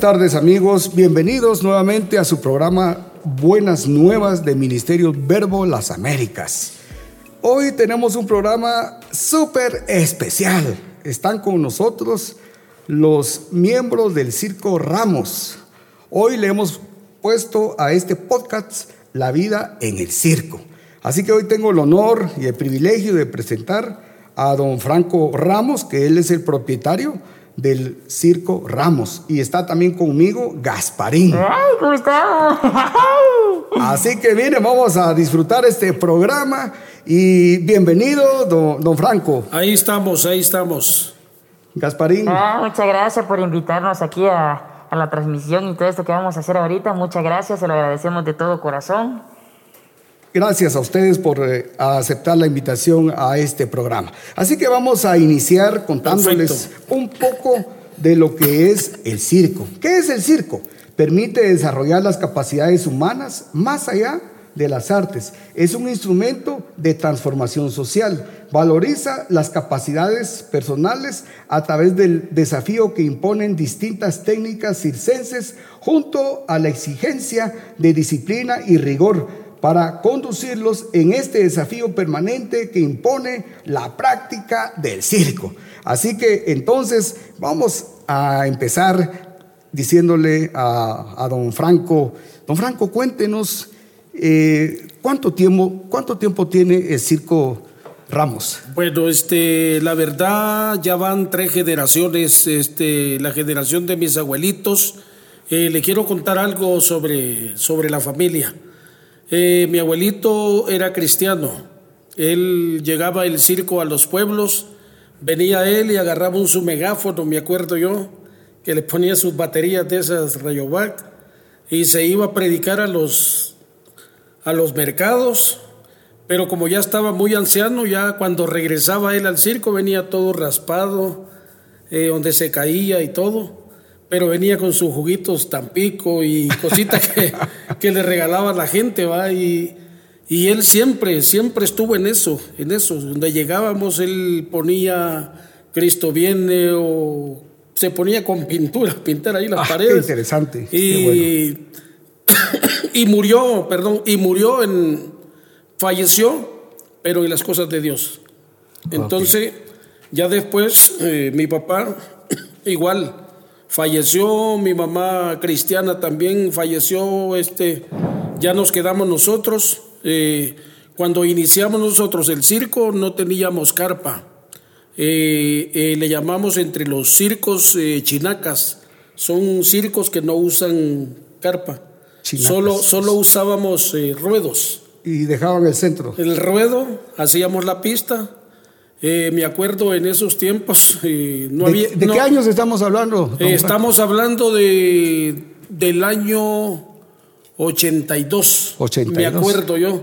Tardes amigos, bienvenidos nuevamente a su programa Buenas Nuevas de Ministerio Verbo Las Américas. Hoy tenemos un programa súper especial. Están con nosotros los miembros del Circo Ramos. Hoy le hemos puesto a este podcast La vida en el circo. Así que hoy tengo el honor y el privilegio de presentar a don Franco Ramos, que él es el propietario del Circo Ramos. Y está también conmigo Gasparín. ¡Ay, cómo estamos! Así que miren, vamos a disfrutar este programa y bienvenido, don, don Franco. Ahí estamos, ahí estamos. Gasparín. Ah, muchas gracias por invitarnos aquí a, a la transmisión y todo esto que vamos a hacer ahorita. Muchas gracias, se lo agradecemos de todo corazón. Gracias a ustedes por eh, aceptar la invitación a este programa. Así que vamos a iniciar contándoles Perfecto. un poco de lo que es el circo. ¿Qué es el circo? Permite desarrollar las capacidades humanas más allá de las artes. Es un instrumento de transformación social. Valoriza las capacidades personales a través del desafío que imponen distintas técnicas circenses junto a la exigencia de disciplina y rigor para conducirlos en este desafío permanente que impone la práctica del circo. Así que entonces vamos a empezar diciéndole a, a don Franco, don Franco, cuéntenos eh, cuánto tiempo, cuánto tiempo tiene el circo Ramos. Bueno, este, la verdad ya van tres generaciones, este, la generación de mis abuelitos. Eh, le quiero contar algo sobre, sobre la familia. Eh, mi abuelito era cristiano. Él llegaba el circo a los pueblos, venía él y agarraba un su megáfono, me acuerdo yo, que le ponía sus baterías de esas Rayovac y se iba a predicar a los, a los mercados. Pero como ya estaba muy anciano, ya cuando regresaba él al circo venía todo raspado, eh, donde se caía y todo pero venía con sus juguitos Tampico y cositas que, que le regalaba la gente, ¿va? Y, y él siempre, siempre estuvo en eso, en eso. Donde llegábamos, él ponía Cristo viene o se ponía con pintura, pintar ahí las Ah, qué paredes. interesante, qué Y, y murió, perdón, y murió en, falleció, pero en las cosas de Dios. Entonces, ya después, eh, mi papá, igual, falleció, mi mamá cristiana también falleció, este, ya nos quedamos nosotros. eh, cuando iniciamos nosotros el circo no teníamos carpa, Eh, eh, le llamamos entre los circos eh, chinacas, son circos que no usan carpa, Chinacas. solo, solo usábamos ruedos. Y dejaban el centro. El ruedo, hacíamos la pista. Eh, me acuerdo en esos tiempos, eh, no ¿De, había. de no- qué años estamos hablando? eh, estamos hablando de, del año 82. 82. Me acuerdo yo.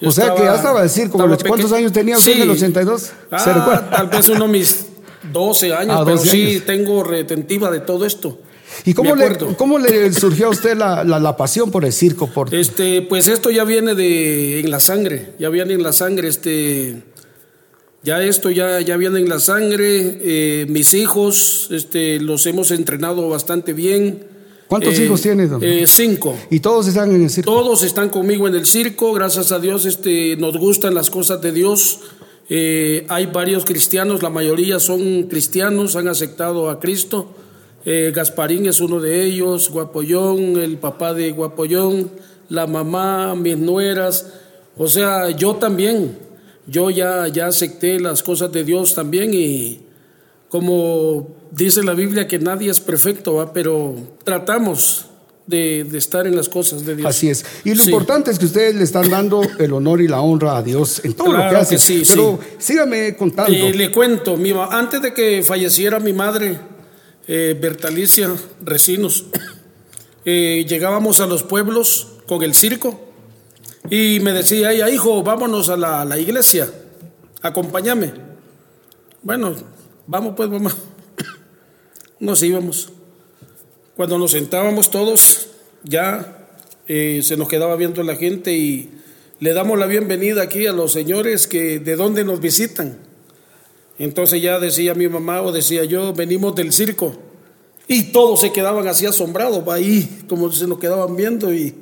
Yo O sea que ya estaba a decir, como los- ¿cuántos años tenía usted en el 82? ¿Se Ah, tal vez uno mis 12 años, Ah, pero 12 sí tengo retentiva de todo esto. ¿Y cómo le, cómo le surgió a usted la, la- la pasión por el circo? Por, Este, pues esto ya viene de en la sangre, ya viene en la sangre, este, ya esto ya, ya viene en la sangre. eh, mis hijos, este, los hemos entrenado bastante bien. ¿Cuántos Eh, hijos tiene, don? eh, cinco. y todos están en el circo. Todos están conmigo en el circo, gracias a Dios, este, nos gustan las cosas de Dios. Hay varios cristianos, la mayoría son cristianos, han aceptado a Cristo. Gasparín es uno de ellos, Guapollón, el papá de Guapollón, la mamá, mis nueras. O sea, yo también, yo ya, ya acepté las cosas de Dios también y como dice la Biblia que nadie es perfecto, ¿va? pero tratamos de, de estar en las cosas de Dios. Así es. Y lo Sí. importante es que ustedes le están dando el honor y la honra a Dios en todo lo Claro que hacen. que sí, Pero sígame contando. Eh, le cuento, mi antes de que falleciera mi madre, eh, Bertalicia Recinos, eh, llegábamos a los pueblos con el circo y me decía hijo, vámonos a la, la iglesia, acompáñame. Bueno, vamos pues, mamá. Nos íbamos. Cuando nos sentábamos todos, ya eh, se nos quedaba viendo la gente y le damos la bienvenida aquí a los señores que de dónde nos visitan. Entonces ya decía mi mamá o decía yo, venimos del circo. Y todos se quedaban así asombrados, ahí como se nos quedaban viendo y,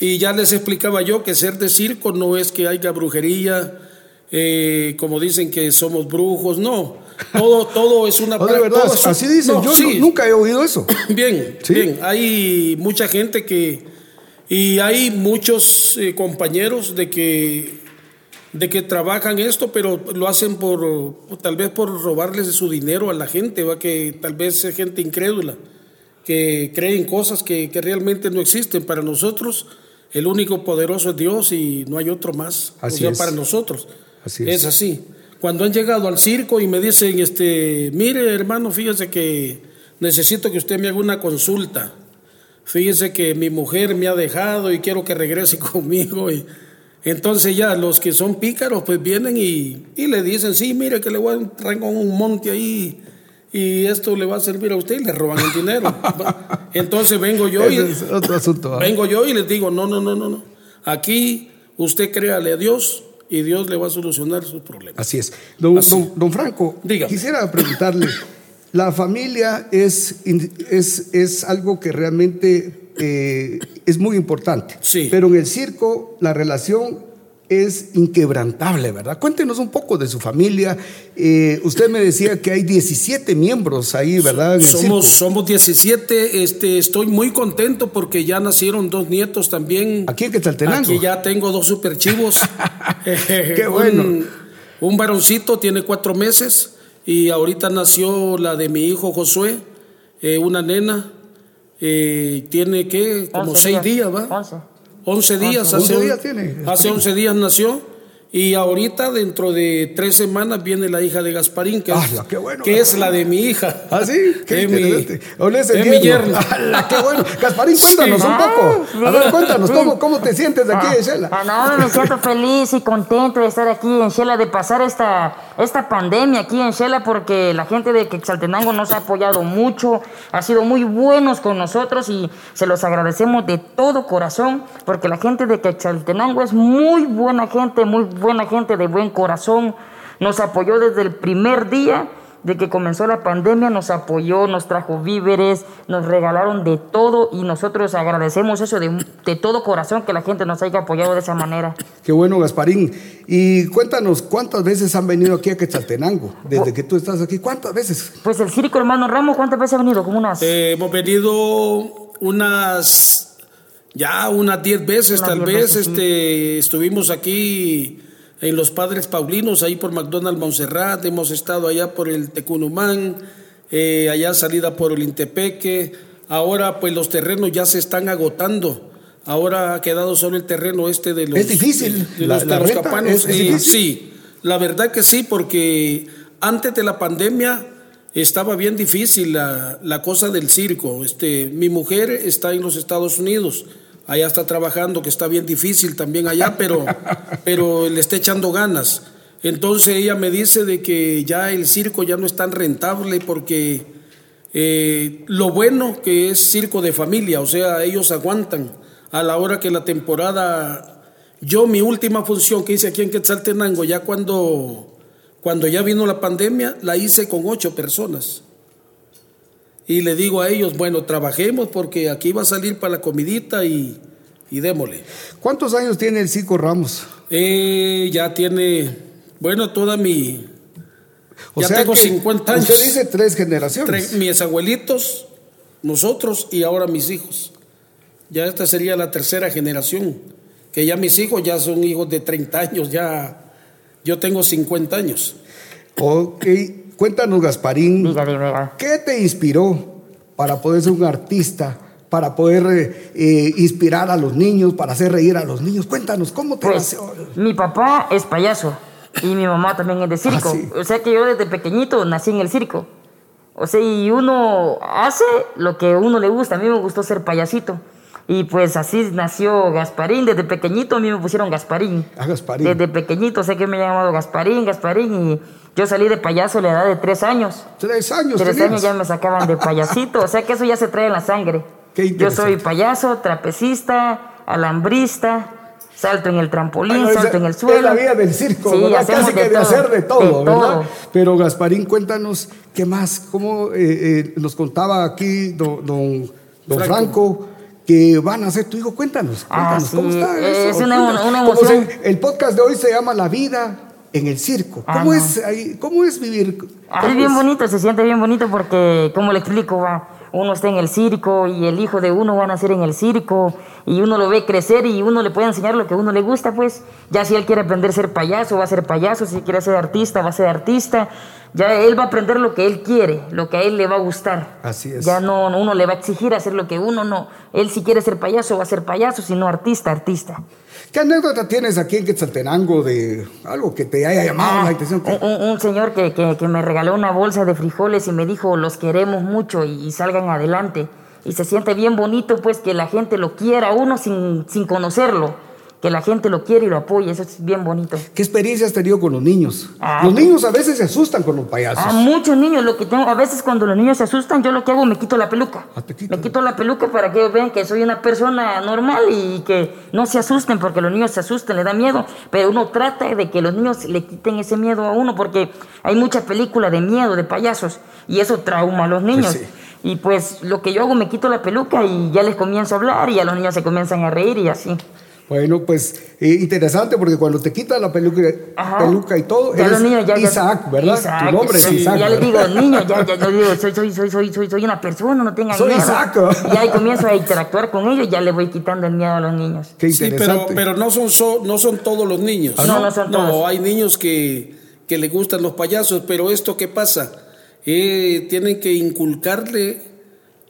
y ya les explicaba yo que ser de circo no es que haya brujería, eh, como dicen que somos brujos, no. Todo, todo es una No, de verdad, todo es un- así dicen. no, Yo sí. nunca he oído eso. Bien, Sí. bien. Hay mucha gente que y hay muchos eh, compañeros de que de que trabajan esto, pero lo hacen por tal vez por robarles su dinero a la gente, va que tal vez es gente incrédula que creen cosas que, que realmente no existen para nosotros. El único poderoso es Dios y no hay otro más. Así o sea, es. para nosotros. Así es es. así. Cuando han llegado al circo y me dicen, este, mire hermano, fíjese que necesito que usted me haga una consulta. Fíjese que mi mujer me ha dejado y quiero que regrese conmigo. Y entonces ya los que son pícaros pues vienen y, y le dicen, sí, mire que le voy a traer con un monte ahí y esto le va a servir a usted y le roban el dinero. Entonces vengo yo y, Ese es otro asunto. ¿ah? Vengo yo y les digo, no, no, no, no, no. Aquí usted créale a Dios y Dios le va a solucionar sus problemas. Así es. Don, Así. don- don Franco, Dígame. quisiera preguntarle, la familia es, es, es algo que realmente eh, es muy importante, Sí. pero en el circo la relación es inquebrantable, ¿verdad? Cuéntenos un poco de su familia. Eh, usted me decía que hay 17 miembros ahí, ¿verdad? En Somos, somos 17, este, estoy muy contento porque ya nacieron dos nietos también. Aquí en Quetzaltenango. Aquí ya tengo dos superchivos. Qué bueno. Un, un varoncito tiene cuatro meses y ahorita nació la de mi hijo Josué, eh, una nena. eh, tiene que como Once seis días, ¿va? Once. 11 días, Once hace, días tiene. hace 11 días nació y ahorita dentro de tres semanas viene la hija de Gasparín, que, es, ¡Hala, qué bueno! que es la de mi hija. ¿Ah, sí? Qué Es mi- interesante. ¿Dónde es el es mi yerno? yerno. ¡Hala, qué bueno! Gasparín, cuéntanos Sí. un poco. A ver, cuéntanos. ¿cómo, cómo te sientes de aquí de Shela? Ah, no, me siento feliz y contento de estar aquí en Shela, de pasar esta, esta pandemia aquí en Shela, porque la gente de Quetzaltenango nos ha apoyado mucho, ha sido muy buenos con nosotros y se los agradecemos de todo corazón, porque la gente de Quetzaltenango es muy buena gente, muy buena gente de buen corazón. Nos apoyó desde el primer día de que comenzó la pandemia, nos apoyó, nos trajo víveres, nos regalaron de todo y nosotros agradecemos eso de, de todo corazón que la gente nos haya apoyado de esa manera. Qué bueno, Gasparín. Y cuéntanos, ¿cuántas veces han venido aquí a Quetzaltenango? Desde que tú estás aquí, ¿cuántas veces? Pues el circo hermano Ramos, ¿cuántas veces ha venido? Como unas... Eh, hemos venido unas, ya unas 10 veces Unas tal 10 vez, veces, sí. este, estuvimos aquí en los Padres Paulinos, ahí por McDonald Montserrat, hemos estado allá por el Tecunumán, eh, allá salida por el Intepeque, ahora pues los terrenos ya se están agotando. Ahora ha quedado solo el terreno este de los, Es difícil, de, la- los, de capanos. es- sí, la verdad que sí, porque antes de la pandemia estaba bien difícil la, la cosa del circo. Este, mi mujer está en los Estados Unidos, allá está trabajando, que está bien difícil también allá, pero, pero le está echando ganas. Entonces ella me dice de que ya el circo ya no es tan rentable porque eh, lo bueno que es circo de familia, o sea, ellos aguantan a la hora que la temporada... Yo mi última función que hice aquí en Quetzaltenango, ya cuando, cuando ya vino la pandemia, la hice con ocho personas. Y le digo a ellos, bueno, trabajemos porque aquí va a salir para la comidita y, y démosle. ¿Cuántos años tiene el Circo Ramos? Eh, ya tiene, bueno, toda mi... O ya sea tengo que 50 años. Usted dice tres generaciones. Tre- mis abuelitos, nosotros y ahora mis hijos. Ya esta sería la tercera generación. Que ya mis hijos ya son hijos de 30 años, ya yo tengo 50 años. Ok, cuéntanos, Gasparín. ¿qué te inspiró para poder ser un artista, para poder eh, eh, inspirar a los niños, para hacer reír a los niños? Cuéntanos, ¿cómo te Pues nació? mi papá es payaso y mi mamá también es de circo. Ah, sí. O sea que yo desde pequeñito nací en el circo. O sea, y uno hace lo que a uno le gusta. A mí me gustó ser payasito. Y pues así nació Gasparín. Desde pequeñito a mí me pusieron Gasparín. Ah, Gasparín. Desde pequeñito sé que me he llamado Gasparín, Gasparín. Y yo salí de payaso a la edad de tres años. Tres años Tres tenías. años ya me sacaban de payasito, o sea que eso ya se trae en la sangre. Qué Yo soy payaso, trapecista, alambrista, salto en el trampolín, Bueno, salto esa- en el suelo. Es la vida del circo, Sí, Casi que de, todo, hacer de todo, de ¿verdad? todo. Pero Gasparín, cuéntanos, ¿qué más? ¿Cómo eh, eh, nos contaba aquí don, don- don Franco. Franco. Que van a ser tu hijo? Cuéntanos, Ah, cuéntanos, ¿cómo está es eso? una- Cuéntanos. una ¿Cómo emoción. se- el podcast de hoy se llama La vida en el circo. Ah, ¿Cómo, no. es, ahí- ¿Cómo es vivir? Ah, ¿Cómo es bien es? bonito, se siente bien bonito porque, como le explico, va, uno está en el circo y el hijo de uno va a nacer en el circo y uno lo ve crecer y uno le puede enseñar lo que a uno le gusta, pues. Ya si él quiere aprender a ser payaso, va a ser payaso, si quiere ser artista, va a ser artista. Ya él va a aprender lo que él quiere, lo que a él le va a gustar. Así es. Ya no, uno le va a exigir hacer lo que uno no. Él si quiere ser payaso, va a ser payaso, si no artista, artista. ¿Qué anécdota tienes aquí en Quetzaltenango de algo que te haya llamado Ah, la atención? un, un- un señor que, que- que me regaló una bolsa de frijoles y me dijo, los queremos mucho y, y salgan adelante. Y se siente bien bonito, pues, que la gente lo quiera uno sin, sin conocerlo. Que la gente lo quiere y lo apoye, eso es bien bonito. ¿Qué experiencia has tenido con los niños? Ah, los pues- niños a veces se asustan con los payasos. A muchos niños, lo que tengo, a veces cuando los niños se asustan, yo lo que hago, me quito la peluca. Ah. Me quito la peluca para que vean que soy una persona normal y que no se asusten, porque los niños se asustan, le da miedo. Pero uno trata de que los niños le quiten ese miedo a uno, porque hay mucha película de miedo, de payasos, y eso trauma a los niños. sí. Y pues lo que yo hago, me quito la peluca y ya les comienzo a hablar y ya los niños se comienzan a reír y así. Bueno, pues eh, interesante porque cuando te quitas la peluca, Ajá. peluca y todo, Ya eres los niños ya- ya- Isaac, ¿verdad? Isaac, tu nombre sí, es Isaac. Ya les ¿verdad? digo, niños, ya, ya, digo, soy, soy, soy, soy, soy, soy una persona, no tengan Soy miedo. Isaac. Y ahí comienzo a interactuar con ellos, ya le voy quitando el miedo a los niños. Qué Sí, interesante. pero, pero no, son, so- no son todos los niños. Ah, no? No, no son todos. hay niños que, que le gustan los payasos, pero esto qué pasa? Eh, tienen que inculcarle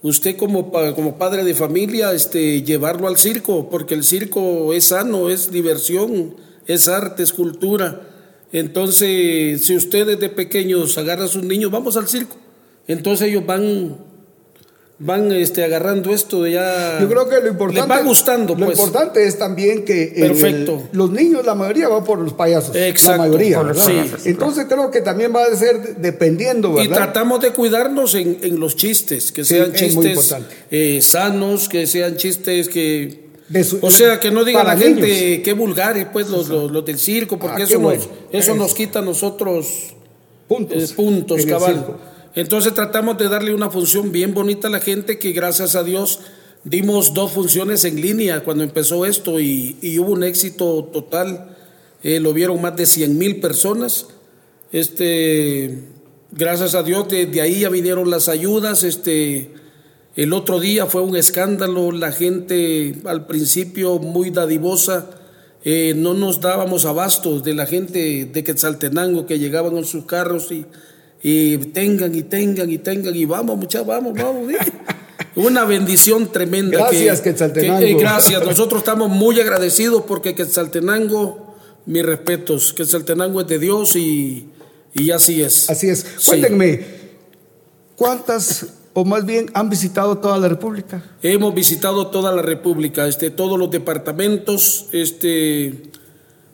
usted como, como padre de familia, este, llevarlo al circo, porque el circo es sano, es diversión, es arte, es cultura. Entonces, si usted desde pequeños agarra a sus niños, vamos al circo. Entonces ellos van, van este, agarrando esto de ya. Yo creo que lo importante. Les va gustando, Lo pues. importante es también que. el- Perfecto. los niños, la mayoría va por los payasos. Exacto, La mayoría. Entonces creo que también va a ser dependiendo, Y ¿verdad? tratamos de cuidarnos en, en los chistes, que sean chistes eh, sanos, que sean chistes que... Su- o sea, que no diga la gente niños. qué vulgares, pues, los, los, los del circo, porque Ah, eso, bueno. nos, eso nos quita a nosotros puntos. eh, puntos, el cabal. Entonces tratamos de darle una función bien bonita a la gente que gracias a Dios dimos dos funciones en línea cuando empezó esto y, hubo un éxito total. Eh, lo vieron más de 100 mil personas. Este, gracias a Dios, desde ahí ya vinieron las ayudas. Este, el otro día fue un escándalo, la gente al principio muy dadivosa, eh, no nos dábamos abastos de la gente de Quetzaltenango que llegaban en sus carros y, y tengan y tengan y tengan y vamos muchachos, vamos, vamos. ¿sí? Una bendición tremenda. Gracias, que, Quetzaltenango. que, eh, gracias, nosotros estamos muy agradecidos porque Quetzaltenango, mis respetos, Quetzaltenango es de Dios y, y así es. Así es. Sí. Cuéntenme, ¿cuántas, o más bien, han visitado toda la República? Hemos visitado toda la República, este, todos los departamentos, este,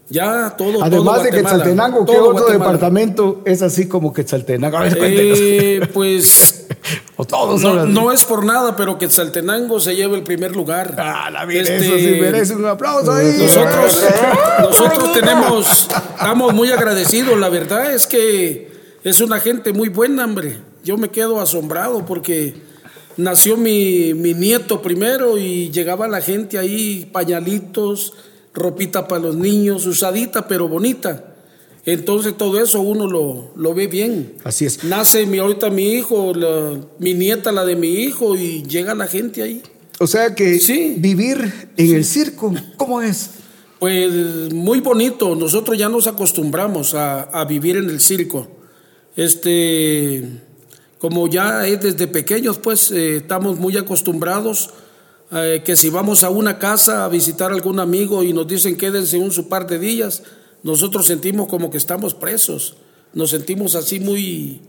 ya todo. Además todo de Quetzaltenango, ¿qué otro Guatemala. departamento es así como Quetzaltenango? A ver. Eh, pues o todos no, es por nada, pero Quetzaltenango se lleva el primer lugar. Ah, la vida, Este, eso sí merece un aplauso ahí. Nosotros, nosotros tenemos, estamos muy agradecidos. La verdad es que es una gente muy buena, hombre. Yo me quedo asombrado porque nació mi, mi nieto primero y llegaba la gente ahí, pañalitos, ropita para los niños, usadita pero bonita. Entonces todo eso uno lo, lo ve bien. Así es. Nace mi, ahorita mi hijo, la- mi nieta, la de mi hijo, y llega la gente ahí. O sea que Sí. vivir en el circo, ¿cómo es? Pues muy bonito, nosotros ya nos acostumbramos a, a vivir en el circo. Este, como ya es desde pequeños, pues eh, estamos muy acostumbrados eh, que si vamos a una casa a visitar a algún amigo y nos dicen quédense un su par de días, nosotros sentimos como que estamos presos, nos sentimos así muy,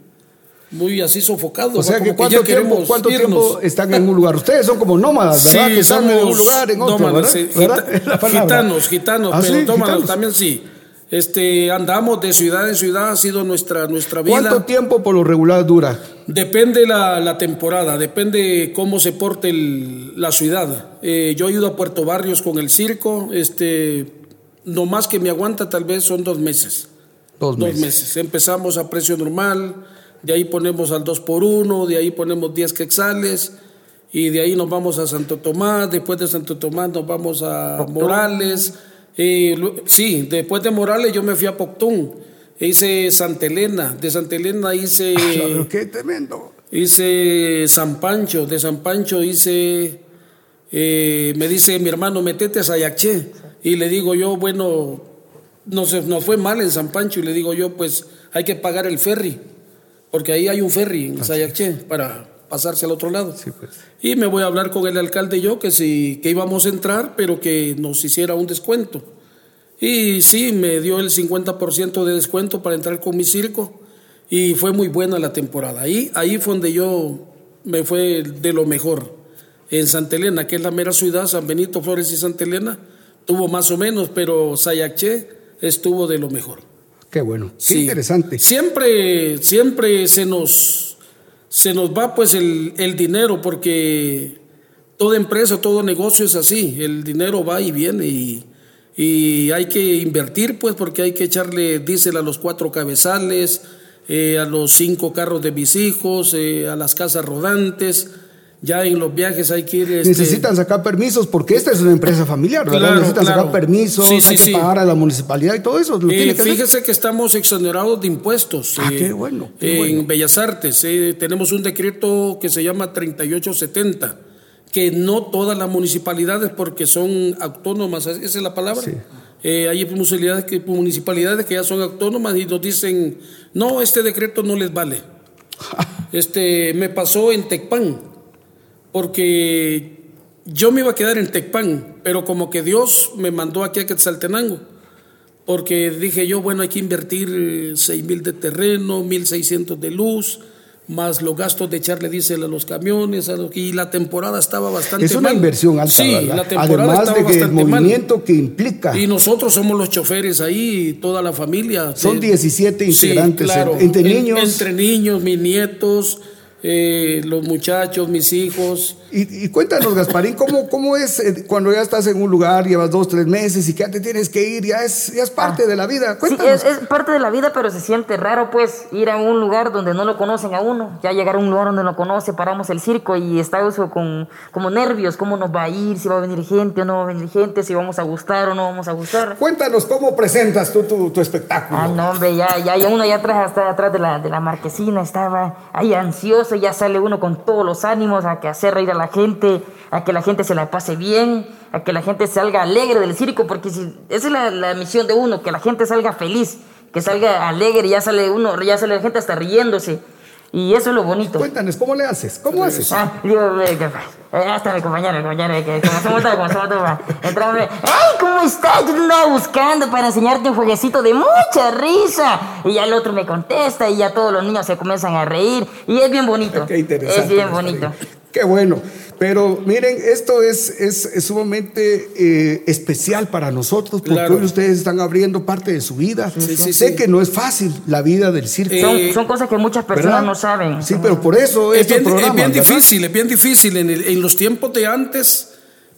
muy así sofocados. O sea que ¿cuánto, tiempo, cuánto tiempo están en un lugar? Ustedes son como nómadas, ¿verdad? Sí, que están en un lugar, en otro, nómadas, ¿verdad? sí, ¿Verdad? gita- Es la palabra. gitanos, gitanos, ¿Ah, pero sí? nómadas Gitanos. también sí. Este, andamos de ciudad en ciudad, ha sido nuestra, nuestra vida. ¿Cuánto tiempo por lo regular dura? Depende la, la temporada, depende cómo se porte el- la ciudad. Eh, yo he ido a Puerto Barrios con el circo, este, no más que me aguanta tal vez son dos meses. Dos Dos meses. Empezamos a precio normal, de ahí ponemos al 2 por 1 de ahí ponemos 10 quetzales y de ahí nos vamos a Santo Tomás, después de Santo Tomás nos vamos a Morales. Eh, sí, después de Morales yo me fui a Poctún, hice Santa Elena, de Santa Elena hice, Claro, qué tremendo. hice San Pancho, de San Pancho hice, eh, me dice mi hermano, metete a Sayaché. Y le digo yo, bueno, nos, nos fue mal en San Pancho y le digo yo, pues hay que pagar el ferry, porque ahí hay un ferry en Sayaché para pasarse al otro lado. Sí, pues. Y me voy a hablar con el alcalde y yo que sí, que íbamos a entrar, pero que nos hiciera un descuento. Y sí, me dio el 50% de descuento para entrar con mi circo y fue muy buena la temporada. Ahí, ahí fue donde yo me fue de lo mejor. En Santa Elena, que es la mera ciudad, San Benito Flores y Santa Elena, tuvo más o menos, pero Sayaché estuvo de lo mejor. Qué bueno. Qué Sí. interesante. Siempre, siempre se nos, se nos va pues el, el dinero porque toda empresa, todo negocio es así. El dinero va y viene y, hay que invertir pues porque hay que echarle diésel a los cuatro cabezales, eh, a los cinco carros de mis hijos, eh, a las casas rodantes. Ya en los viajes hay que ir... este, Necesitan sacar permisos porque esta es una empresa familiar, ¿verdad? Claro, Necesitan claro. sacar permisos, Sí, hay que sí. pagar a la municipalidad y todo eso. Lo Eh, tiene que hacer. fíjese que estamos exonerados de impuestos. Ah, eh, qué bueno, qué en bueno. Bellas Artes eh, tenemos un decreto que se llama 3870, que no todas las municipalidades, porque son autónomas, ¿esa es la palabra? Sí. Eh, hay municipalidades que, municipalidades que ya son autónomas y nos dicen, no, este decreto no les vale. Este, me pasó en Tecpan, porque yo me iba a quedar en Tecpan, pero como que Dios me mandó aquí a Quetzaltenango, porque dije yo, bueno, hay que invertir eh, seis mil de terreno, mil seiscientos de luz, más los gastos de echarle diésel a los camiones, a lo- y la temporada estaba bastante Es una mal. inversión alta, Sí, ¿verdad? la temporada Además de que el mal. movimiento que implica. Y nosotros somos los choferes ahí, toda la familia. Son De- 17 Sí, integrantes, claro. en- entre En- niños. Entre niños, mis nietos, eh, los muchachos, mis hijos. Y, y cuéntanos, Gasparín, ¿cómo, ¿cómo es eh, cuando ya estás en un lugar, llevas dos, tres meses y que ya te tienes que ir? Ya es, ya es parte de la vida. Sí, Cuéntanos. es, es parte de la vida, pero se siente raro, pues, ir a un lugar donde no lo conocen a uno. Ya llegar a un lugar donde no conoce, paramos el circo y está eso con como nervios, cómo nos va a ir, si va a venir gente o no va a venir gente, si vamos a gustar o no vamos a gustar. Cuéntanos cómo presentas tú tu, tu espectáculo. Ah, no, hombre, ya, ya, ya uno ya atrás, hasta atrás de la, de la marquesina, estaba ahí ansioso, ya sale uno con todos los ánimos a que hacer reír a la gente, a que la gente se la pase bien, a que la gente salga alegre del circo, porque si, esa es la, la misión de uno, que la gente salga feliz, que salga alegre, ya sale uno, ya sale la gente hasta riéndose, y eso es lo bonito. Cuéntanos, ¿cómo le haces? ¿Cómo haces? Ah, digo, hasta mi compañero, mi compañero, que todos, como somos todos, entramos, ¡ay, cómo estás! Yo te andaba buscando para enseñarte un jueguecito de mucha risa. Y ya el otro me contesta y ya todos los niños se comienzan a reír. Y es bien bonito. Qué interesante. Es bien bonito. Qué bueno. Pero miren, esto es, es, es sumamente eh, especial para nosotros porque Claro. hoy ustedes están abriendo parte de su vida. Sí, sí, sé sí. que no es fácil la vida del circo. Eh, Son, son cosas que muchas personas ¿verdad? no saben. Sí, pero por eso Es bien, es bien ¿verdad? difícil, es bien difícil. En, el- en los tiempos de antes,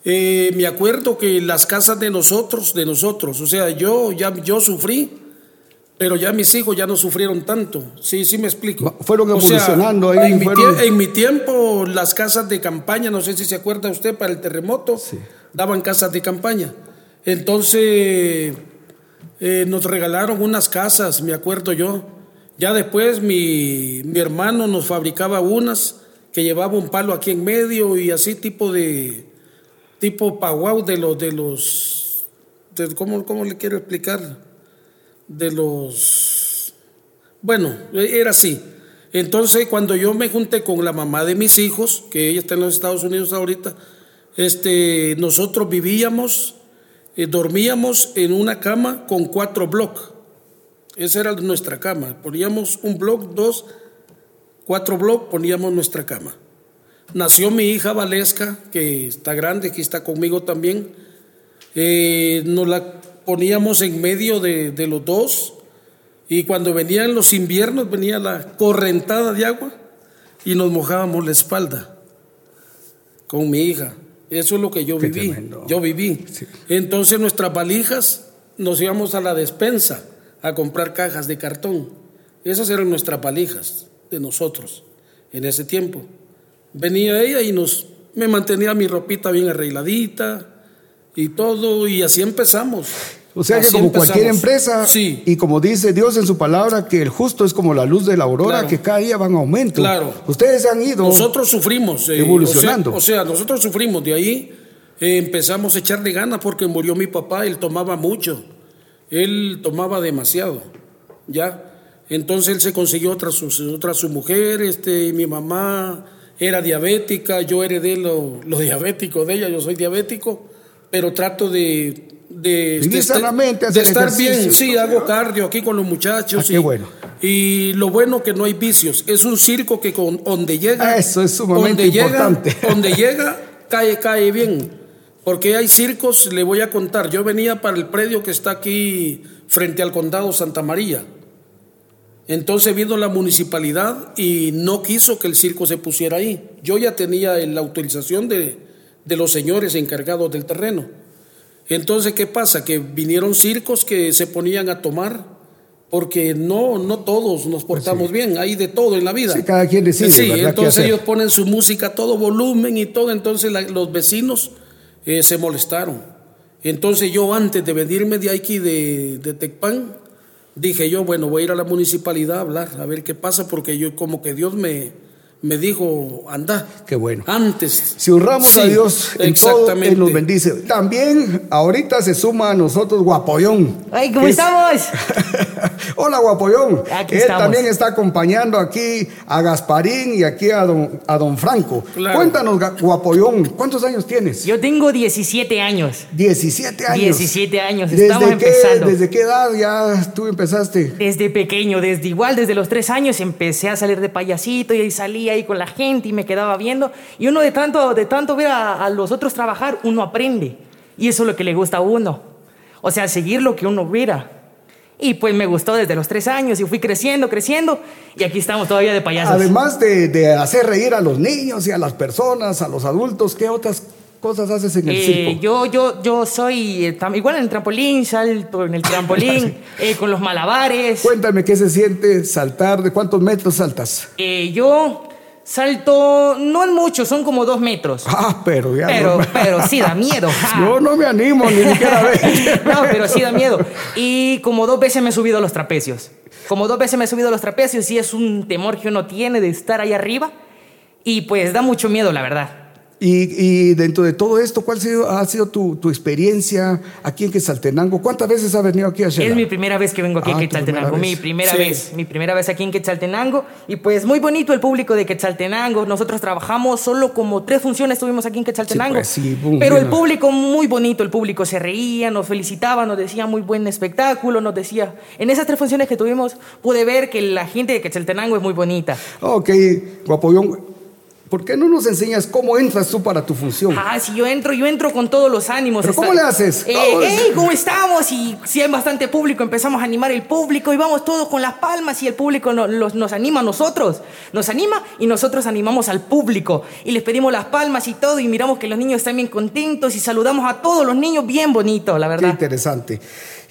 eh, me acuerdo que las casas de nosotros, de nosotros, o sea, yo ya yo sufrí, pero ya mis hijos ya no sufrieron tanto. Sí, sí me explico. Fueron O sea, evolucionando ahí, En mi, fueron- tie- en mi tiempo, las casas de campaña, no sé si se acuerda usted, para el terremoto, daban casas de campaña. Entonces, eh, nos regalaron unas casas, me acuerdo yo. Ya después mi, mi hermano nos fabricaba unas que llevaba un palo aquí en medio y así tipo de tipo paguau de los de los de- ¿cómo, cómo le quiero explicar? De los bueno, era así. Entonces, cuando yo me junté con la mamá de mis hijos, que ella está en los Estados Unidos ahorita, este, nosotros vivíamos, eh, dormíamos en una cama con cuatro bloques. Esa era nuestra cama. Poníamos un bloque, dos, cuatro bloques, poníamos nuestra cama. Nació mi hija Valesca, que está grande, que está conmigo también. Eh, nos la poníamos en medio de, de los dos y cuando venían los inviernos venía la correntada de agua y nos mojábamos la espalda con mi hija. Eso es lo que yo Qué viví. tremendo. Yo viví. Sí. Entonces nuestras valijas nos íbamos a la despensa a comprar cajas de cartón. Esas eran nuestras valijas de nosotros en ese tiempo. Venía ella y nos me mantenía mi ropita bien arregladita y todo y así empezamos. O sea que como empezamos. cualquier empresa, Sí. y como dice Dios en su palabra, que el justo es como la luz de la aurora, Claro. que cada día van a aumento. Claro. Ustedes han ido. Nosotros sufrimos. eh, Evolucionando. O sea, o sea, nosotros sufrimos. De ahí eh, empezamos a echarle ganas porque murió mi papá. Él tomaba mucho. Él tomaba demasiado. ¿Ya? Entonces él se consiguió otra su, otra su mujer. Este, mi mamá era diabética. Yo heredé lo, lo diabético de ella. Yo soy diabético. Pero trato de. De, estar- sanamente, de hacer estar bien, sí, hago cardio aquí con los muchachos. Ah, qué y- bueno. y lo bueno que no hay vicios. Es un circo que con, donde llega. Ah, eso es sumamente donde importante. Llega, donde llega, cae, cae bien. Porque hay circos, le voy a contar. Yo venía para el predio que está aquí frente al condado Santa María. Entonces vino la municipalidad y no quiso que el circo se pusiera ahí. Yo ya tenía la autorización de, de los señores encargados del terreno. Entonces, ¿qué pasa? Que vinieron circos que se ponían a tomar, porque no, no todos nos portamos bien, hay de todo en la vida. Sí, cada quien decide, Sí, entonces ellos ponen su música a todo volumen y todo, entonces la- los vecinos eh, se molestaron. Entonces yo antes de venirme de aquí, de, de Tecpan, dije yo, bueno, voy a ir a la municipalidad a hablar, a ver qué pasa, porque yo como que Dios me, me dijo, anda. Qué bueno. Antes. Si honramos a Dios en todo, Él nos bendice. También ahorita se suma a nosotros Guapoyón. Ay, ¿cómo Es- estamos? Hola Guapoyón. Aquí Él estamos. también está acompañando aquí a Gasparín y aquí a don, a don Franco. Claro. Cuéntanos, Guapoyón, ¿cuántos años tienes? Yo tengo 17 años. 17 años. 17 años, ¿Desde estamos qué, empezando. ¿Desde qué edad ya tú empezaste? Desde pequeño, desde igual, desde los tres años empecé a salir de payasito y ahí salía ahí con la gente y me quedaba viendo. Y uno de tanto, de tanto ver a, a los otros trabajar, uno aprende. Y eso es lo que le gusta a uno. O sea, seguir lo que uno mira. Y pues me gustó desde los tres años y fui creciendo, creciendo. Y aquí estamos todavía de payasos. Además de, de hacer reír a los niños y a las personas, a los adultos, ¿qué otras cosas haces en el Eh, circo? yo, yo, yo soy eh, tam- igual en el trampolín, salto en el trampolín, eh, con los malabares. Cuéntame qué se siente saltar, de cuántos metros saltas. Eh, yo salto, no en mucho, son como dos metros. Ah, pero ya. Pero, no, pero sí da miedo. ja. Yo no me animo ni siquiera a ver. no, pero sí da miedo. Y como dos veces me he subido a los trapecios. Como dos veces me he subido a los trapecios y es un temor que uno tiene de estar ahí arriba. Y pues da mucho miedo, la verdad. Y, y dentro de todo esto, ¿cuál ha sido, ha sido tu, tu experiencia aquí en Quetzaltenango? ¿Cuántas veces has venido aquí a Shela? Es mi primera vez que vengo aquí Ah, a Quetzaltenango, primera mi primera Sí. vez, mi primera vez aquí en Quetzaltenango y pues muy bonito el público de Quetzaltenango. Nosotros trabajamos solo como tres funciones tuvimos aquí en Quetzaltenango, pues, sí, boom, pero el público muy bonito, el público se reía, nos felicitaba, nos decía muy buen espectáculo, nos decía. En esas tres funciones que tuvimos pude ver que la gente de Quetzaltenango es muy bonita. Ok, Guapoyón, ¿por qué no nos enseñas cómo entras tú para tu función? Ah, si yo entro, yo entro con todos los ánimos. ¿Pero cómo le haces? Eh, ¿Cómo es? "Ey, ¿cómo estamos? Y si hay bastante público, empezamos a animar el público y vamos todos con las palmas y el público no- los- nos anima a nosotros. Nos anima y nosotros animamos al público. Y les pedimos las palmas y todo y miramos que los niños están bien contentos y saludamos a todos los niños bien bonito, la Qué verdad. interesante.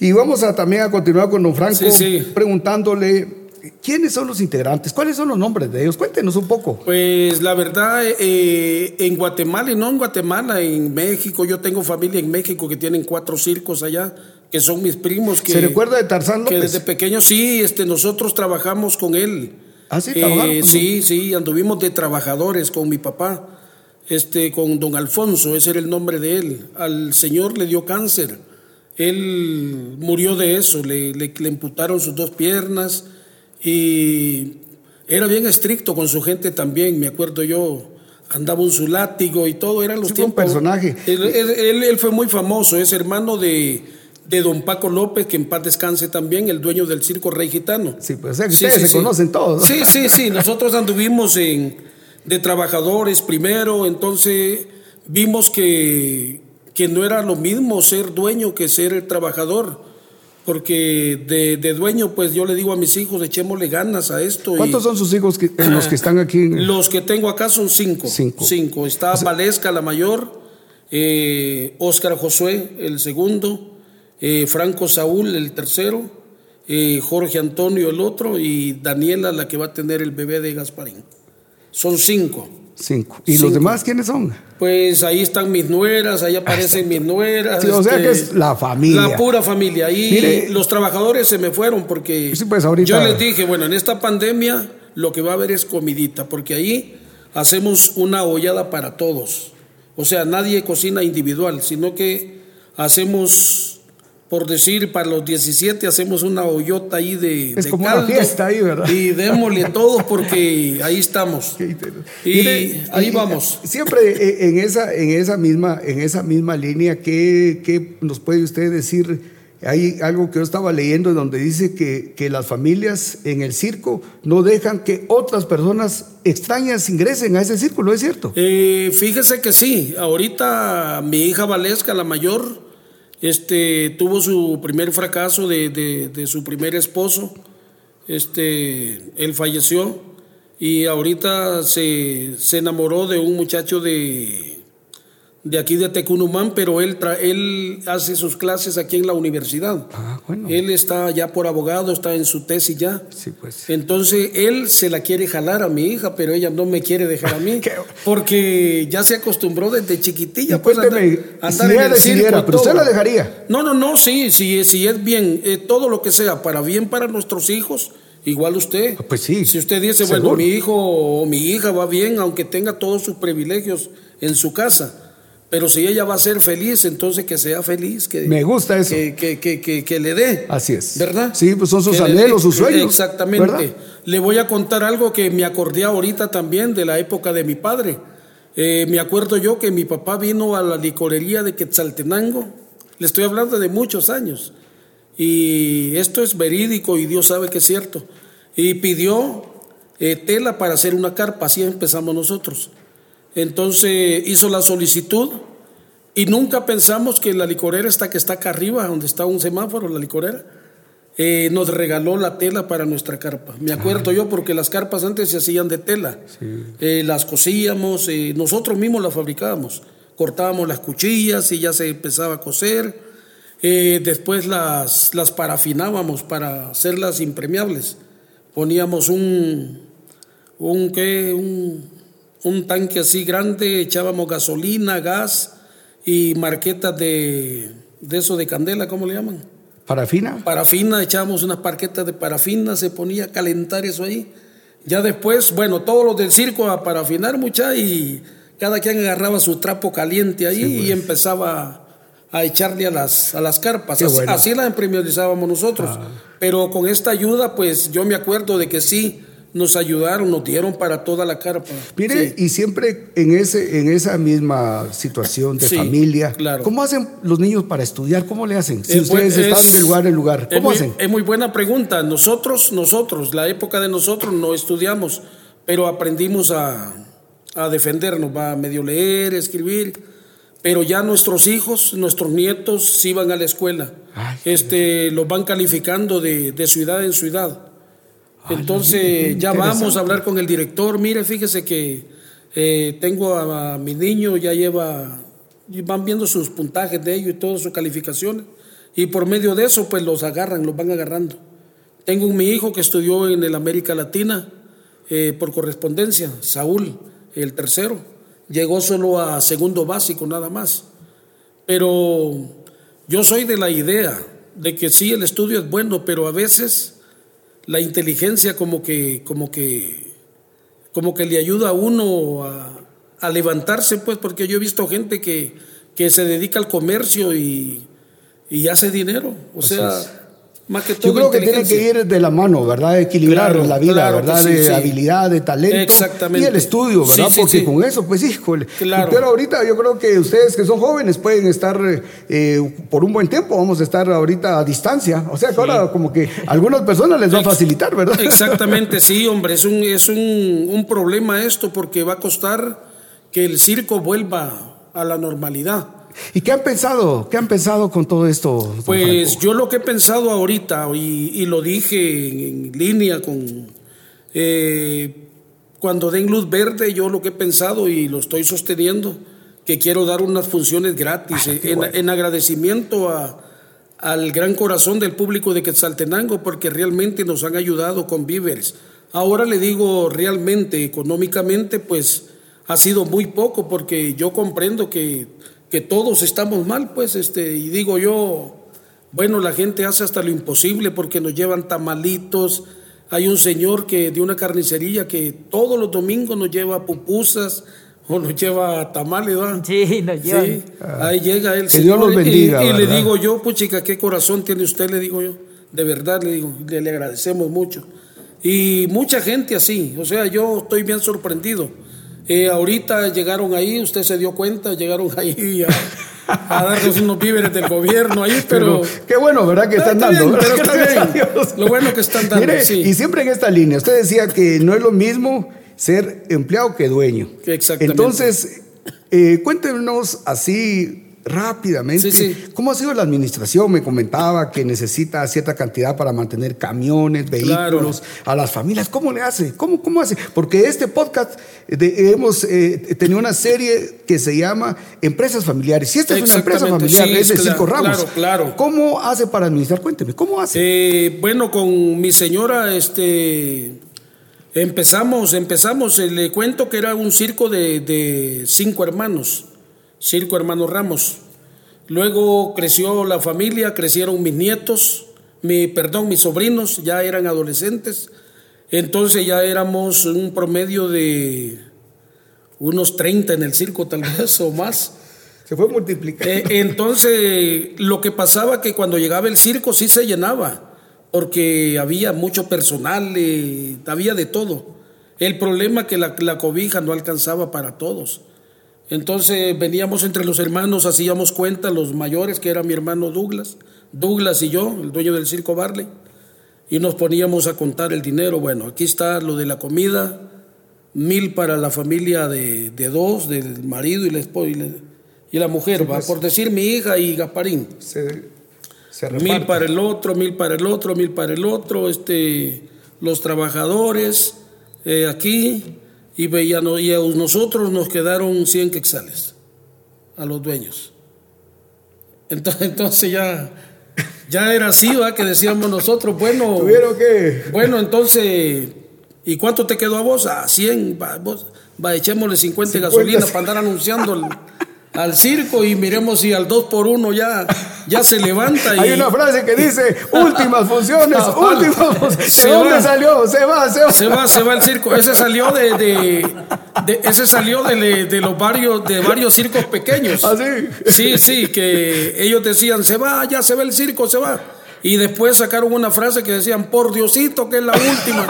Y vamos a también a continuar con don Franco Sí, sí. preguntándole quiénes son los integrantes, cuáles son los nombres de ellos. Cuéntenos un poco. Pues la verdad, eh, en Guatemala, y no en Guatemala, en México, yo tengo familia en México que tienen cuatro circos allá, que son mis primos. Que, ¿Se recuerda de Tarzán que López? desde pequeño sí, este, nosotros trabajamos con él. Ah, sí, Eh, sí, sí, anduvimos de trabajadores con mi papá, este, con don Alfonso, ese era el nombre de él. Al señor le dio cáncer. Él murió de eso, le, le, le amputaron sus dos piernas y era bien estricto con su gente también, me acuerdo yo. Andaba en su látigo y todo, eran los Sí, fue un personaje. Él, él- él- él fue muy famoso, es hermano de, de don Paco López, que en paz descanse también, el dueño del circo Rey Gitano. Sí, pues, o sea que ustedes se conocen todos, ¿no? Sí, sí, sí. Nosotros anduvimos en, de trabajadores primero, entonces vimos que, que no era lo mismo ser dueño que ser el trabajador. Porque de, de dueño, pues yo le digo a mis hijos, echémosle ganas a esto. y- ¿Cuántos son sus hijos que, los que están aquí? en- los que tengo acá son cinco. Cinco. Cinco. Está Valesca, la mayor, eh, Óscar Josué, el segundo, eh, Franco Saúl, el tercero, eh, Jorge Antonio, el otro, y Daniela, la que va a tener el bebé de Gasparín. Son cinco. Cinco. ¿Y Cinco. los demás quiénes son? Pues ahí están mis nueras, ahí aparecen mis nueras. Sí, o sea este, que es la familia. La pura familia. Ahí Mire- los trabajadores se me fueron porque Sí, pues, ahorita- yo les dije, bueno, en esta pandemia lo que va a haber es comidita, porque ahí hacemos una hollada para todos. O sea, nadie cocina individual, sino que hacemos, por decir, para los 17 hacemos una hoyota ahí de, Es de como una caldo. fiesta ahí, ¿verdad? Y démosle todo porque ahí estamos. Y ahí vamos. Siempre eh, en esa, en esa, misma, en esa misma línea, ¿qué, qué nos puede usted decir? Hay algo que yo estaba leyendo donde dice que, que las familias en el circo no dejan que otras personas extrañas ingresen a ese círculo, ¿es cierto? Eh, fíjese que sí, ahorita mi hija Valesca, la mayor, este, tuvo su primer fracaso de, de- su primer esposo, este, él falleció y ahorita se, se enamoró de un muchacho de, de aquí de Tecunumán, pero él, tra- él hace sus clases aquí en la universidad. Ah, bueno. Él está ya por abogado, está en su tesis ya. Sí, pues. Entonces él se la quiere jalar a mi hija, pero ella no me quiere dejar a mí, porque ya se acostumbró desde chiquitilla. Pues, andar- si andar en ella el decidiera, pero usted la dejaría. No, no, no, sí, sí, sí es bien, eh, todo lo que sea, para bien para nuestros hijos, igual usted. Pues sí, Si usted dice, seguro. bueno, mi hijo o mi hija va bien, aunque tenga todos sus privilegios en su casa. Pero si ella va a ser feliz, entonces que sea feliz, que, Me gusta eso. que, que, que, le dé. Así es. ¿Verdad? Sí, pues son sus anhelos, sus sueños. Exactamente. ¿verdad? Le voy a contar algo que me acordé ahorita también de la época de mi padre. Eh, me acuerdo yo que mi papá vino a la licorería de Quetzaltenango. Le estoy hablando de muchos años. Y esto es verídico y Dios sabe que es cierto. Y pidió eh, tela para hacer una carpa. Así empezamos nosotros. Entonces hizo la solicitud y nunca pensamos que la licorera está que está acá arriba, donde está un semáforo, la licorera, eh, nos regaló la tela para nuestra carpa. Me acuerdo yo porque las carpas antes se hacían de tela. Eh, las cosíamos, eh, nosotros mismos las fabricábamos. Cortábamos las cuchillas y ya se empezaba a coser. Después las, las parafinábamos para hacerlas impermeables. Poníamos un, un, ¿qué? un, un tanque así grande, echábamos gasolina, gas y marquetas de, de eso de candela, ¿cómo le llaman? Parafina. Parafina, echábamos unas parquetas de parafina, se ponía a calentar eso ahí. Ya después, bueno, todos los del circo a parafinar mucha y cada quien agarraba su trapo caliente ahí y empezaba a echarle a las, a las carpas. Así, bueno. Ah. así las nosotros. Pero con esta ayuda, pues yo me acuerdo de que sí, nos ayudaron, nos dieron para toda la carpa. Mire, Sí. y siempre en, ese, en esa misma situación de Sí, familia, claro. ¿cómo hacen los niños para estudiar? ¿Cómo le hacen? Si Es buen- ustedes están es- de lugar en lugar, es ¿cómo muy, hacen? Es muy buena pregunta. Nosotros, nosotros, la época de nosotros no estudiamos, pero aprendimos a, a defendernos, va a medio leer, escribir. Pero ya nuestros hijos, nuestros nietos, sí van a la escuela. Ay, este, los van calificando de, de ciudad en ciudad. Entonces ya vamos a hablar con el director. Mire, fíjese que eh, tengo a, a mi niño, ya lleva, van viendo sus puntajes de ellos y todas sus calificaciones. Y por medio de eso, pues los agarran, los van agarrando. Tengo un mi hijo que estudió en el América Latina eh, por correspondencia, Saúl, el tercero. Llegó solo a segundo básico, nada más. Pero yo soy de la idea de que sí, el estudio es bueno, pero a veces la inteligencia como que, como que, como que le ayuda a uno a, a levantarse, pues, porque yo he visto gente que, que se dedica al comercio y, y hace dinero. O sea, más que todo Yo creo que tiene que ir de la mano, ¿verdad? Equilibrar Claro, la vida, claro ¿verdad? sí, de sí. habilidad, de talento y el estudio, ¿verdad? Sí, Porque con eso, pues, híjole. Claro. Pero ahorita yo creo que ustedes que son jóvenes pueden estar eh, por un buen tiempo, vamos a estar ahorita a distancia. O sea que ahora como que a algunas personas les va a facilitar, ¿verdad? Exactamente, sí, hombre, es un, es un, un problema esto porque va a costar que el circo vuelva a la normalidad. ¿Y qué han pensado? ¿Qué han pensado con todo esto? Pues yo lo que he pensado ahorita, y, lo dije en, línea con... Eh, cuando den luz verde, yo lo que he pensado y lo estoy sosteniendo, que quiero dar unas funciones gratis en, agradecimiento a, al gran corazón del público de Quetzaltenango, porque realmente nos han ayudado con víveres. Ahora le digo realmente, económicamente, pues ha sido muy poco, porque yo comprendo que que todos estamos mal, pues, este, y digo yo, bueno, la gente hace hasta lo imposible porque nos llevan tamalitos. Hay un señor que de una carnicería que todos los domingos nos lleva pupusas o nos lleva tamales, ¿verdad? Sí, nos lleva. Sí, ahí llega él. Que Dios los bendiga. Y, le digo yo, pues chica, qué corazón tiene usted, le digo yo. De verdad, le digo, le, le agradecemos mucho. Y mucha gente así, o sea, yo estoy bien sorprendido eh, ahorita llegaron ahí, usted se dio cuenta, llegaron ahí a, darnos unos víveres del gobierno ahí, pero... qué bueno, ¿verdad? Que están dando. pero está bien. Lo bueno que están dando, sí. Y siempre en esta línea, usted decía que no es lo mismo ser empleado que dueño. Exactamente. Entonces, eh, cuéntenos así rápidamente. ¿Cómo ha sido la administración? Me comentaba que necesita cierta cantidad para mantener camiones, vehículos, a las familias. ¿Cómo le hace? ¿Cómo, cómo hace? Porque este podcast hemos eh, tenido una serie que se llama Empresas Familiares. Si esta es una empresa familiar, es de Circo Ramos. Claro, ¿Cómo hace para administrar? Cuénteme, ¿cómo hace? Eh, bueno, con mi señora, este... Empezamos, empezamos, eh, le cuento que era un circo de, de cinco hermanos. Circo Hermano Ramos. Luego creció la familia, crecieron mis nietos, mi, perdón, mis sobrinos, ya eran adolescentes. Entonces ya éramos un promedio de unos 30 en el circo tal vez o más. Se fue multiplicando. Eh, entonces lo que pasaba que cuando llegaba el circo sí se llenaba, porque había mucho personal, eh, había de todo. El problema que la, la cobija no alcanzaba para todos. Entonces veníamos entre los hermanos, hacíamos cuenta, los mayores, que era mi hermano Douglas, Douglas y yo, el dueño del circo Barley, y nos poníamos a contar el dinero. Bueno, aquí está lo de la comida, mil para la familia de, dos, del marido y la esposa y la, mujer, va, pues. por decir mi hija y Gasparín. mil para el otro, mil para el otro, mil para el otro, este, los trabajadores eh, aquí y, y a nosotros nos quedaron 100 quexales a los dueños. Entonces, entonces ya, ya era así, ¿va? que decíamos nosotros, bueno, ¿tuvieron qué? Bueno, entonces, ¿y cuánto te quedó a vos? A 100, va, vos, va echémosle 50, 50 gasolina para andar anunciando el, al circo y miremos si al 2 por 1 ya, ya se levanta. Hay una frase que dice, últimas funciones, últimas funciones. ¿De dónde salió? Se va, se va. Se va, se va el circo. Ese salió de, de, ese salió de, de, los varios, de varios circos pequeños. ¿Ah, sí? Sí, sí, que ellos decían, se va, ya se va el circo, se va. Y después sacaron una frase que decían, por Diosito, que es la última.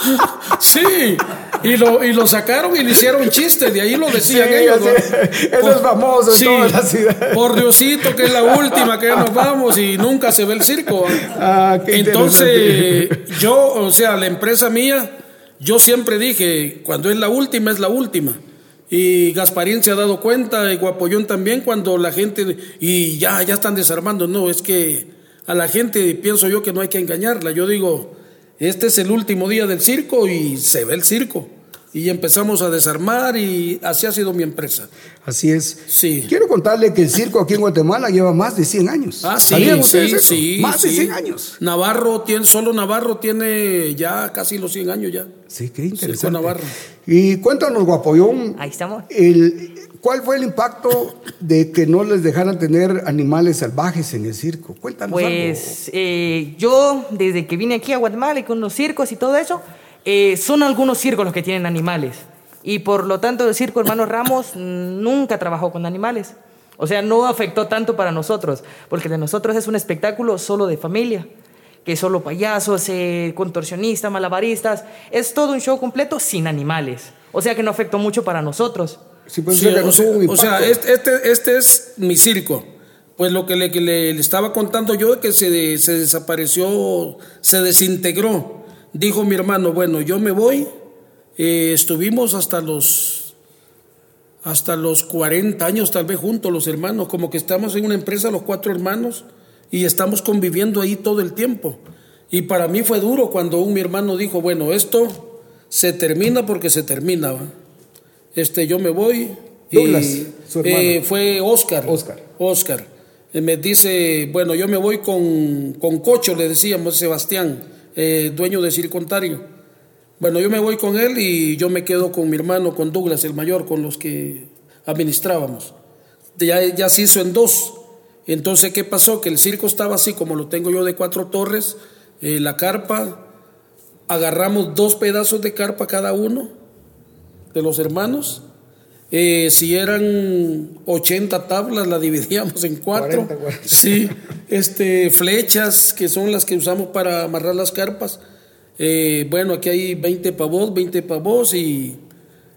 sí, y lo, y lo sacaron y le hicieron chiste, de ahí lo decían ellos. Eso es famoso en toda la ciudad. Por Diosito, que es la última, que nos vamos y nunca se ve el circo. Ah, Entonces, yo, o sea, la empresa mía, yo siempre dije, cuando es la última, es la última. Y Gasparín se ha dado cuenta, y Guapollón también, cuando la gente, y ya, ya están desarmando. No, es que a la gente pienso yo que no hay que engañarla. Yo digo, este es el último día del circo y se ve el circo. Y empezamos a desarmar y así ha sido mi empresa. Así es. Sí. Quiero contarle que el circo aquí en Guatemala lleva más de 100 años. Ah, sí, sí, sí. Más de 100 años. Navarro tiene, solo Navarro tiene ya casi los 100 años ya. Sí, qué interesante. Navarro. Y cuéntanos, Guapollón. Ahí estamos. El, ¿Cuál fue el impacto de que no les dejaran tener animales salvajes en el circo? Cuéntanos pues, eh, yo, desde que vine aquí a Guatemala y con los circos y todo eso, eh, son algunos circos los que tienen animales. Y por lo tanto, el circo Hermanos Ramos nunca trabajó con animales. O sea, no afectó tanto para nosotros, porque de nosotros es un espectáculo solo de familia, que solo payasos, eh, contorsionistas, malabaristas, es todo un show completo sin animales. O sea que no afectó mucho para nosotros. Pues, o, sea, este, este, este, es mi circo. Pues lo que le, le, estaba contando yo es que se, se, desapareció, se desintegró. Dijo mi hermano, bueno, yo me voy. Eh, estuvimos hasta los hasta los 40 años tal vez juntos los hermanos, como que estamos en una empresa los cuatro hermanos y estamos conviviendo ahí todo el tiempo. Y para mí fue duro cuando un mi hermano dijo, bueno, esto se termina porque se termina. Este, yo me voy. Douglas, y, su hermano. eh, fue Oscar. Oscar. Oscar. Eh, me dice, bueno, yo me voy con, con Cocho, le decíamos, Sebastián, eh, dueño de Circontario. Bueno, yo me voy con él y yo me quedo con mi hermano, con Douglas, el mayor, con los que administrábamos. Ya, ya se hizo en dos. Entonces, ¿qué pasó? Que el circo estaba así como lo tengo yo de cuatro torres, eh, la carpa, agarramos dos pedazos de carpa cada uno de los hermanos. Eh, si eran 80 tablas, la dividíamos en cuatro. 40, 40. Sí, este, flechas, que son las que usamos para amarrar las carpas. Eh, bueno, aquí hay 20 pavos, 20 pavos y,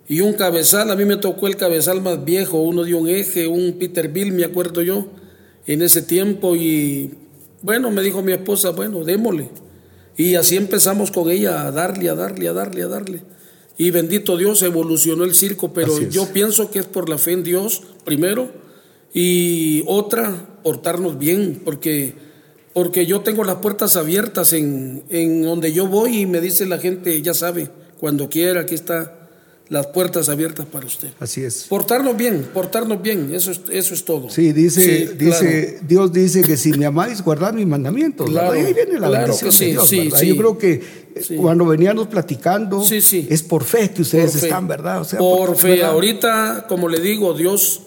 y un cabezal. A mí me tocó el cabezal más viejo, uno de un eje, un Peterbilt, me acuerdo yo, en ese tiempo. Y bueno, me dijo mi esposa, bueno, démosle. Y así empezamos con ella a darle, a darle, a darle, a darle. Y bendito Dios, evolucionó el circo, pero yo pienso que es por la fe en Dios, primero, y otra, portarnos bien, porque, porque yo tengo las puertas abiertas en, en donde yo voy y me dice la gente, ya sabe, cuando quiera, aquí está las puertas abiertas para usted. Así es. Portarnos bien, portarnos bien, eso es, eso es todo. Sí, dice, Sí, dice, Dios dice que si me amáis, guardad mis mandamientos. Claro, ahí viene la claro bendición que sí, de Dios, sí. Yo creo que eh, cuando veníamos platicando, Sí, sí. es por fe que ustedes Por fe. están, ¿verdad? O sea, por fe, ¿verdad? ahorita, como le digo, Dios...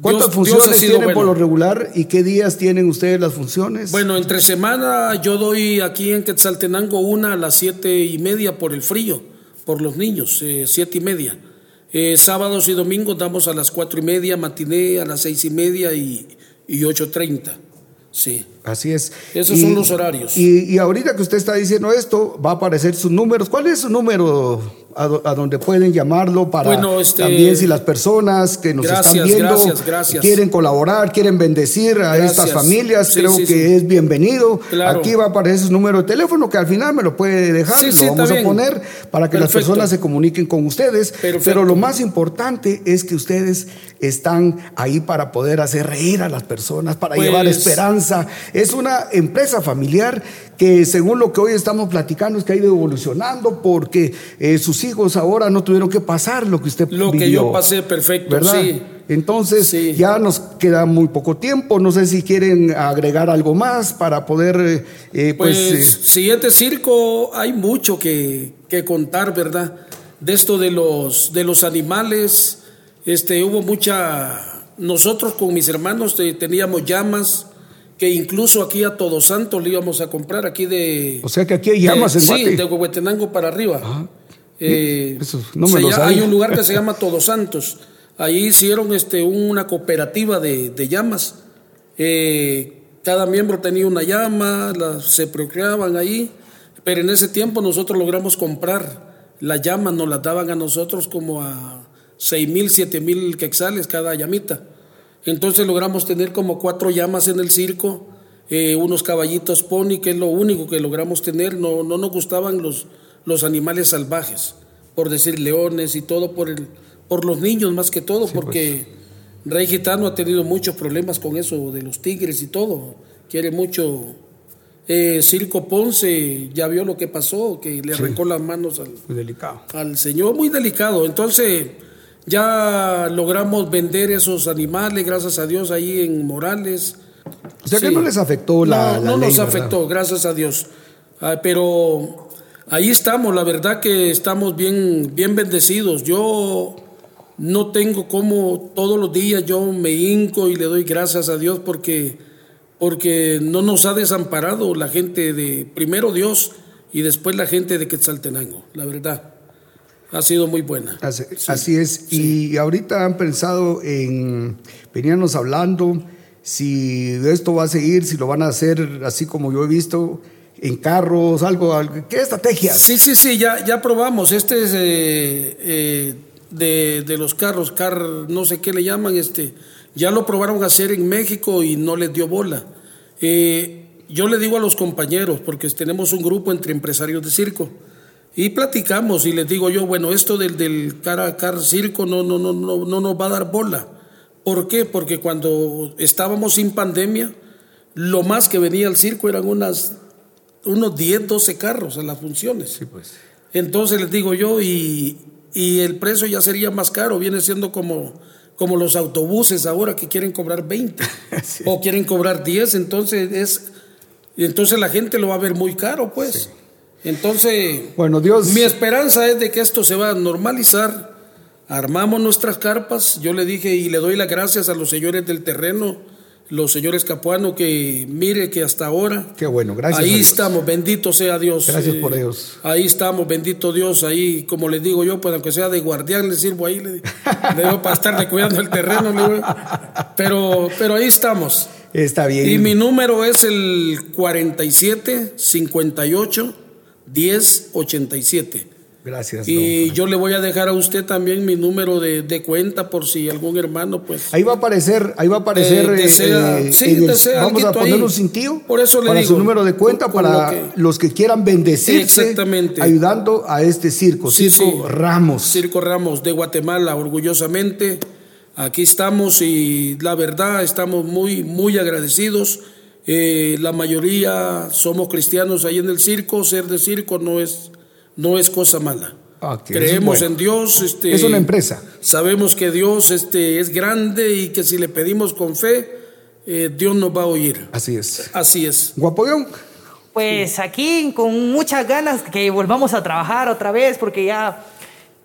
¿Cuántas Dios- Dios funciones sido tienen bueno. por lo regular y qué días tienen ustedes las funciones? Bueno, entre semana yo doy aquí en Quetzaltenango una a las siete y media por el frío, por los niños, eh, siete y media. Eh, sábados y domingos damos a las cuatro y media, matiné a las seis y media y, y ocho treinta. Sí. Así es. Esos son los horarios. Y, y ahorita que usted está diciendo esto, va a aparecer sus números. ¿Cuál es su número a, a donde pueden llamarlo para Bueno, este- también si las personas que nos Gracias, están viendo gracias, gracias. quieren colaborar, quieren bendecir a estas familias, Sí, creo sí, que sí. es bienvenido. Claro. Aquí va a aparecer su número de teléfono que al final me lo puede dejar, Sí, lo vamos a poner para que las personas se comuniquen con ustedes. Perfecto. Pero lo más importante es que ustedes están ahí para poder hacer reír a las personas, para Pues- llevar esperanza. Es una empresa familiar que según lo que hoy estamos platicando es que ha ido evolucionando porque eh, sus hijos ahora no tuvieron que pasar lo que usted Lo que yo pasé, perfecto, ¿verdad? sí. Entonces Sí. ya nos queda muy poco tiempo. No sé si quieren agregar algo más para poder, eh, eh, Pues, pues, eh, siguiente circo hay mucho que, que contar, ¿verdad? De esto de los, de los animales, este, hubo mucha... Nosotros con mis hermanos eh, teníamos llamas que incluso aquí a Todos Santos le íbamos a comprar, aquí de... o sea que aquí hay llamas de- en Sí, Guate. de Huehuetenango para arriba. Eh, Eso no me lo llama-. Hay un lugar que se llama Todos Santos. Ahí hicieron este, una cooperativa de, de llamas. Eh, cada miembro tenía una llama, se procreaban ahí. Pero en ese tiempo nosotros logramos comprar las llamas, nos las daban a nosotros como a seis mil, siete mil quexales cada llamita. Entonces logramos tener como cuatro llamas en el circo, eh, unos caballitos pony, que es lo único que logramos tener. No, no nos gustaban los, los animales salvajes, por decir leones y todo, por, el, por los niños más que todo, porque Rey Gitano ha tenido muchos problemas con eso de los tigres y todo. Quiere mucho. Eh, Circo Ponce ya vio lo que pasó, que le arrancó las manos al, Muy delicado. al señor, muy delicado. Entonces, ya logramos vender esos animales, gracias a Dios, ahí en Morales. O sea que no les afectó la, no, la no ley, nos ¿verdad? afectó, gracias a Dios. Ah, pero ahí estamos, la verdad que estamos bien, bien bendecidos. Yo no tengo como todos los días yo me hinco y le doy gracias a Dios porque, porque no nos ha desamparado la gente de, primero Dios y después la gente de Quetzaltenango, la verdad. Ha sido muy buena. Así, Sí. así es. Y ahorita han pensado en, veníamos hablando, si esto va a seguir, si lo van a hacer así como yo he visto, en carros, algo, algo ¿qué estrategias? Sí, sí, sí, ya, ya probamos. Este es eh, eh, de, de los carros, car, no sé qué le llaman, este, ya lo probaron a hacer en México y no les dio bola. Eh, yo le digo a los compañeros, porque tenemos un grupo entre empresarios de circo, Y platicamos y les digo yo, bueno, esto del, del cara a cara circo no, no, no, no, no nos va a dar bola. ¿Por qué? Porque cuando estábamos sin pandemia, lo más que venía al circo eran unas, unos 10, 12 carros en las funciones. Sí, pues. Entonces les digo yo, y, y el precio ya sería más caro, viene siendo como, como los autobuses ahora que quieren cobrar 20 Sí. o quieren cobrar 10, entonces es entonces la gente lo va a ver muy caro, pues. Entonces, Bueno, Dios. mi esperanza es de que esto se va a normalizar. Armamos nuestras carpas. Yo le dije y le doy las gracias a los señores del terreno, los señores Capuano, que mire que hasta ahora Qué bueno, gracias. ahí estamos, bendito sea Dios. Gracias Eh, por ellos. Ahí estamos, bendito Dios. Ahí, como les digo yo, pues aunque sea de guardián, le sirvo ahí, le, le digo para estarle cuidando el terreno. digo. pero, pero ahí estamos. Está bien. Y mi número es el 47 58 10 87. Gracias. Y yo le voy a dejar a usted también mi número de, de cuenta por si algún hermano, pues. Ahí va a aparecer, ahí va a aparecer. Eh, eh, desea- eh, sí, el- desea vamos a poner un cintillo. Por eso le para digo, su número de cuenta para lo que- los que quieran bendecirse. Exactamente. Ayudando a este circo, Sí, Circo sí. Ramos. Circo Ramos de Guatemala, orgullosamente. Aquí estamos y la verdad estamos muy, muy agradecidos. Eh, la mayoría somos cristianos ahí en el circo. Ser de circo no es, no es cosa mala. Ah, Creemos bueno. en Dios. Este, Es una empresa. Sabemos que Dios este, es grande y que si le pedimos con fe, eh, Dios nos va a oír. Así es. Así es. Guapogueón. Pues aquí con muchas ganas que volvamos a trabajar otra vez porque ya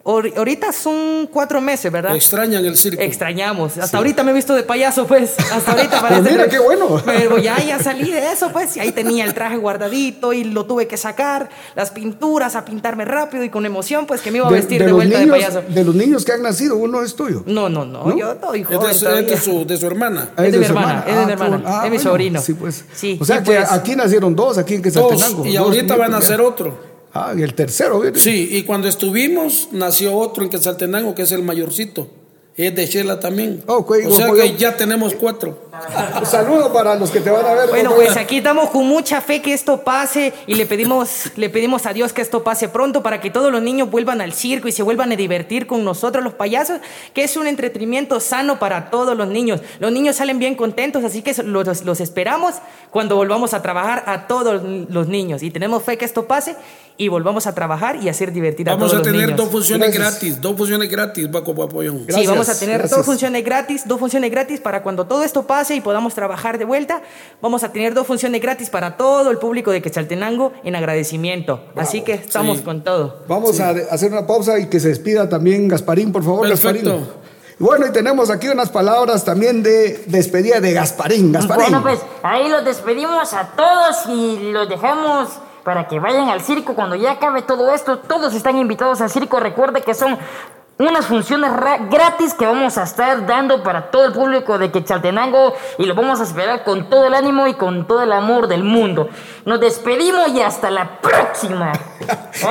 ahorita son cuatro meses, ¿verdad? Extrañan el circo. Extrañamos. Hasta ahorita me he visto de payaso, pues. Hasta ahorita parece. Pues mira, que- qué bueno. Pero ya, ya salí de eso, pues. Y ahí tenía el traje guardadito y lo tuve que sacar. Las pinturas, a pintarme rápido y con emoción, pues que me iba a vestir de, vuelta niños, de payaso. de los niños que han nacido, uno es tuyo. No, no, no, ¿No? Yo estoy Es joven de, su- es de su, de su hermana. Ah, Es de mi hermana, es de mi qué hermana, es mi sobrino. Sí, pues. Sí, o sea que pues. aquí nacieron dos, aquí en Dos, Quetzaltenango. y dos ahorita van a hacer otro. Ah, y el tercero, viene. Sí, y cuando estuvimos, nació otro en Quetzaltenango, que es el mayorcito. Es de Shela también. Ok, o sea que yo- ya tenemos cuatro. Un saludo para los que te van a ver. Bueno, ¿no? pues aquí estamos con mucha fe que esto pase y le pedimos, le pedimos a Dios que esto pase pronto para que todos los niños vuelvan al circo y se vuelvan a divertir con nosotros los payasos, que es un entretenimiento sano para todos los niños. Los niños salen bien contentos, así que los, los esperamos cuando volvamos a trabajar a todos los niños y tenemos fe que esto pase y volvamos a trabajar y hacer divertir a Vamos todos a los tener niños. dos funciones Gracias. gratis, dos funciones gratis, Baco Papoyón. Sí, vamos a tener gracias. dos funciones gratis, dos funciones gratis para cuando todo esto pase y podamos trabajar de vuelta. Vamos a tener dos funciones gratis para todo el público de Quetzaltenango en agradecimiento. Así que estamos Sí. con todo. Vamos a hacer una pausa y que se despida también Gasparín, por favor, Perfecto. Gasparín. Bueno, y tenemos aquí unas palabras también de despedida de Gasparín. Gasparín. Bueno, pues ahí los despedimos a todos y los dejamos para que vayan al circo cuando ya acabe todo esto. Todos están invitados al circo. Recuerde que son unas funciones ra- gratis que vamos a estar dando para todo el público de Quetzaltenango y lo vamos a esperar con todo el ánimo y con todo el amor del mundo. Nos despedimos y hasta la próxima.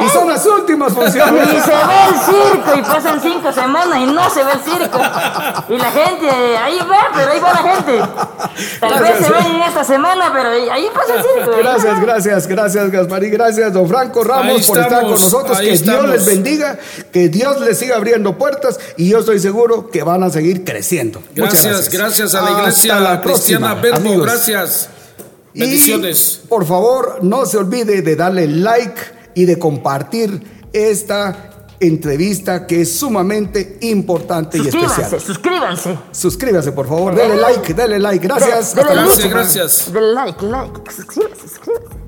Y son las últimas funciones. Y se ve el circo y pasan cinco semanas y no se ve el circo. Y la gente, ahí va, pero ahí va la gente. Tal vez se ven en esta semana, pero ahí ahí pasa el circo. Gracias, gracias, gracias Gasparín, gracias don Franco Ramos Ahí por estar con estamos, nosotros, que estamos. Dios les bendiga, que Dios les siga abriendo puertas y yo estoy seguro que van a seguir creciendo. Gracias, gracias, a la Hasta iglesia la cristiana próxima, Verbo. amigos. Gracias. Y, Bendiciones. por favor, no se olvide de darle like y de compartir esta entrevista que es sumamente importante y Suscríbanse, especial. suscríbanse. Suscríbase, por favor, dale like, dale like. Gracias. Hasta like. Gracias, gracias. Dale like, like. Suscríbanse, suscríbanse.